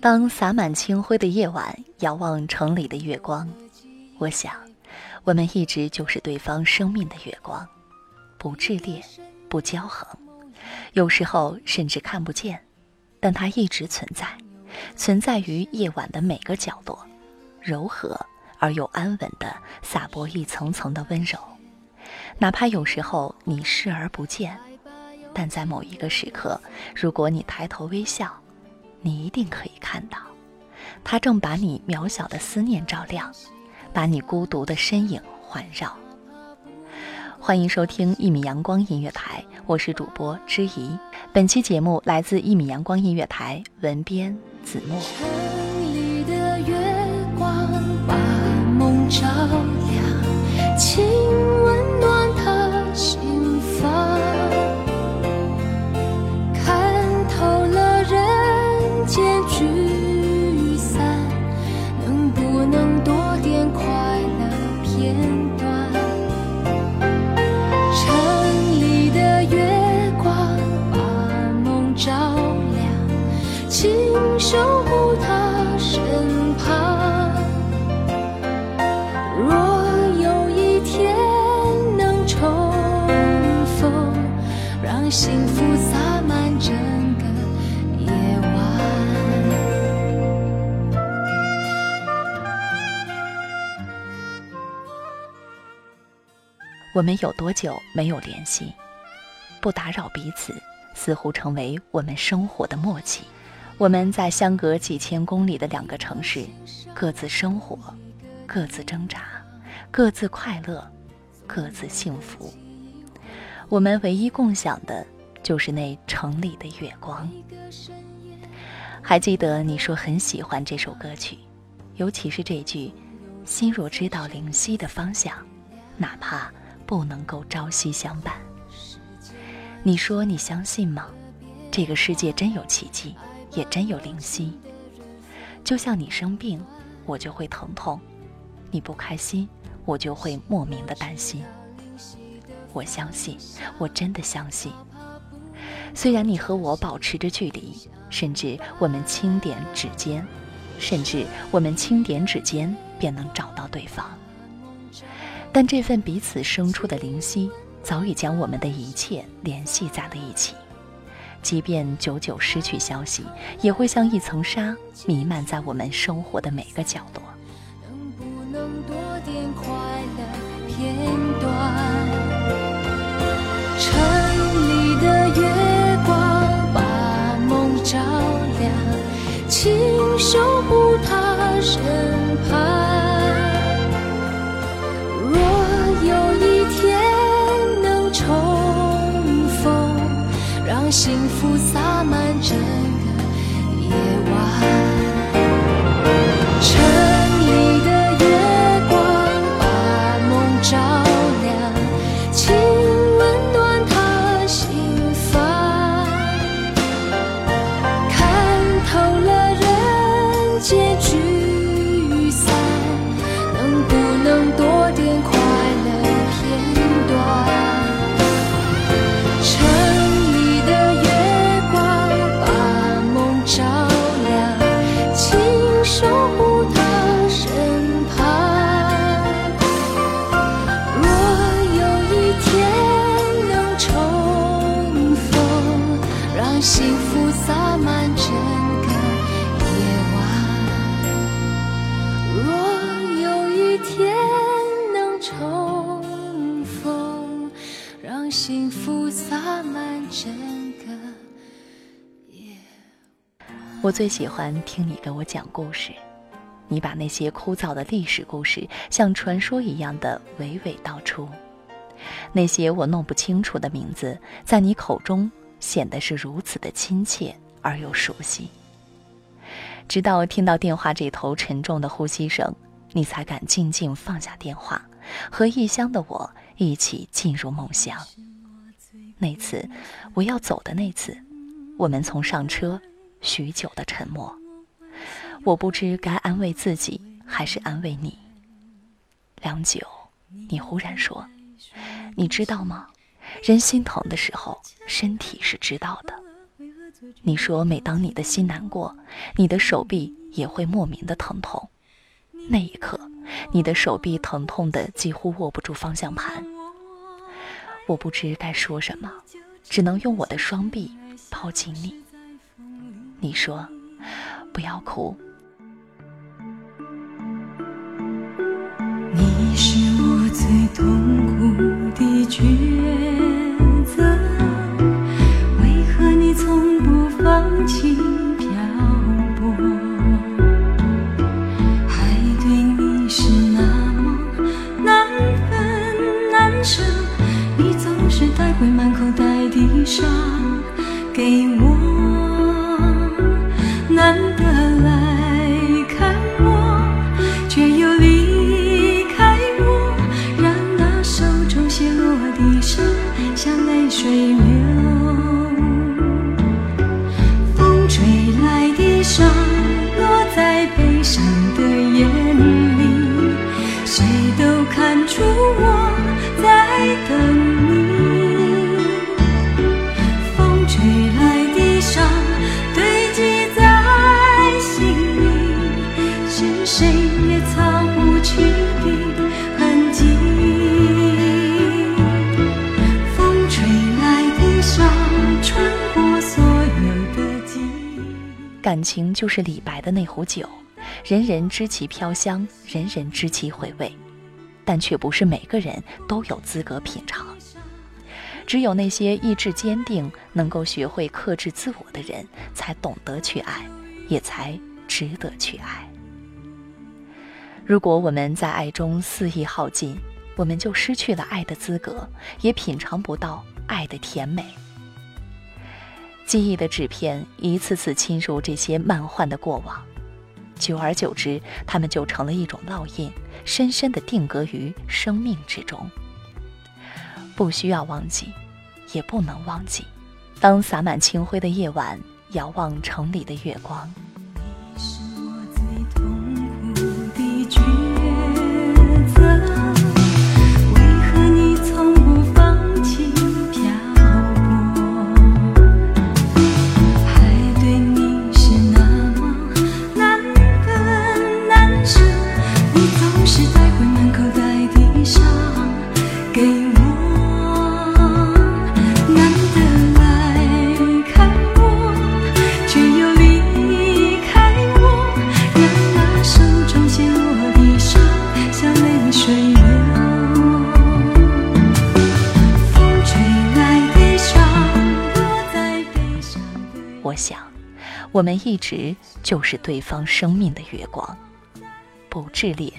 当洒满清辉的夜晚，遥望城里的月光，我想，我们一直就是对方生命的月光，不炽烈，不骄横，有时候甚至看不见，但它一直存在，存在于夜晚的每个角落，柔和而又安稳地洒播一层层的温柔，哪怕有时候你视而不见，但在某一个时刻，如果你抬头微笑。你一定可以看到，它正把你渺小的思念照亮，把你孤独的身影环绕。欢迎收听一米阳光音乐台，我是主播知怡。本期节目来自一米阳光音乐台，文编子墨。城里的月光把梦照亮，守护他身旁。若有一天能重逢，让幸福洒满整个夜晚。我们有多久没有联系？不打扰彼此，似乎成为我们生活的默契。我们在相隔几千公里的两个城市，各自生活，各自挣扎，各自快乐，各自幸福。我们唯一共享的，就是那城里的月光。还记得你说很喜欢这首歌曲，尤其是这句“心若知道灵犀的方向，哪怕不能够朝夕相伴。”你说你相信吗？这个世界真有奇迹，也真有灵犀。就像你生病，我就会疼痛；你不开心，我就会莫名的担心。我相信，我真的相信。虽然你和我保持着距离，甚至我们轻点指尖，甚至我们轻点指尖便能找到对方，但这份彼此生出的灵犀，早已将我们的一切联系在了一起。即便久久失去消息，也会像一层纱弥漫在我们生活的每个角落。能不能多点快乐片段？城里的月光把梦照亮，请守护他我最喜欢听你给我讲故事，你把那些枯燥的历史故事像传说一样的娓娓道出，那些我弄不清楚的名字，在你口中显得是如此的亲切而又熟悉。直到听到电话这头沉重的呼吸声，你才敢静静放下电话，和异乡的我一起进入梦乡。那次，我要走的那次，我们从上车。许久的沉默，我不知该安慰自己还是安慰你。良久，你忽然说：“你知道吗？人心疼的时候，身体是知道的。”你说，每当你的心难过，你的手臂也会莫名的疼痛。那一刻，你的手臂疼痛的几乎握不住方向盘。我不知该说什么，只能用我的双臂抱紧你。你说：“不要哭。”你是我最痛苦难得情就是李白的那壶酒，人人知其飘香，人人知其回味，但却不是每个人都有资格品尝。只有那些意志坚定、能够学会克制自我的人，才懂得去爱，也才值得去爱。如果我们在爱中肆意耗尽，我们就失去了爱的资格，也品尝不到爱的甜美。记忆的纸片一次次侵入这些漫幻的过往，久而久之，它们就成了一种烙印，深深地定格于生命之中。不需要忘记，也不能忘记。当洒满清辉的夜晚，遥望城里的月光。我们一直就是对方生命的月光，不炽烈，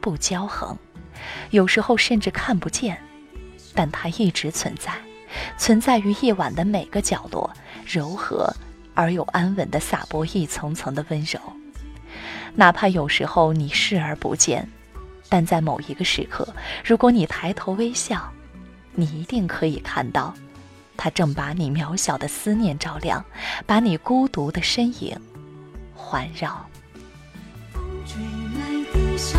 不骄横，有时候甚至看不见，但它一直存在，存在于夜晚的每个角落，柔和而又安稳地洒播一层层的温柔。哪怕有时候你视而不见，但在某一个时刻，如果你抬头微笑，你一定可以看到。它正把你渺小的思念照亮，把你孤独的身影环绕。风吹来的沙，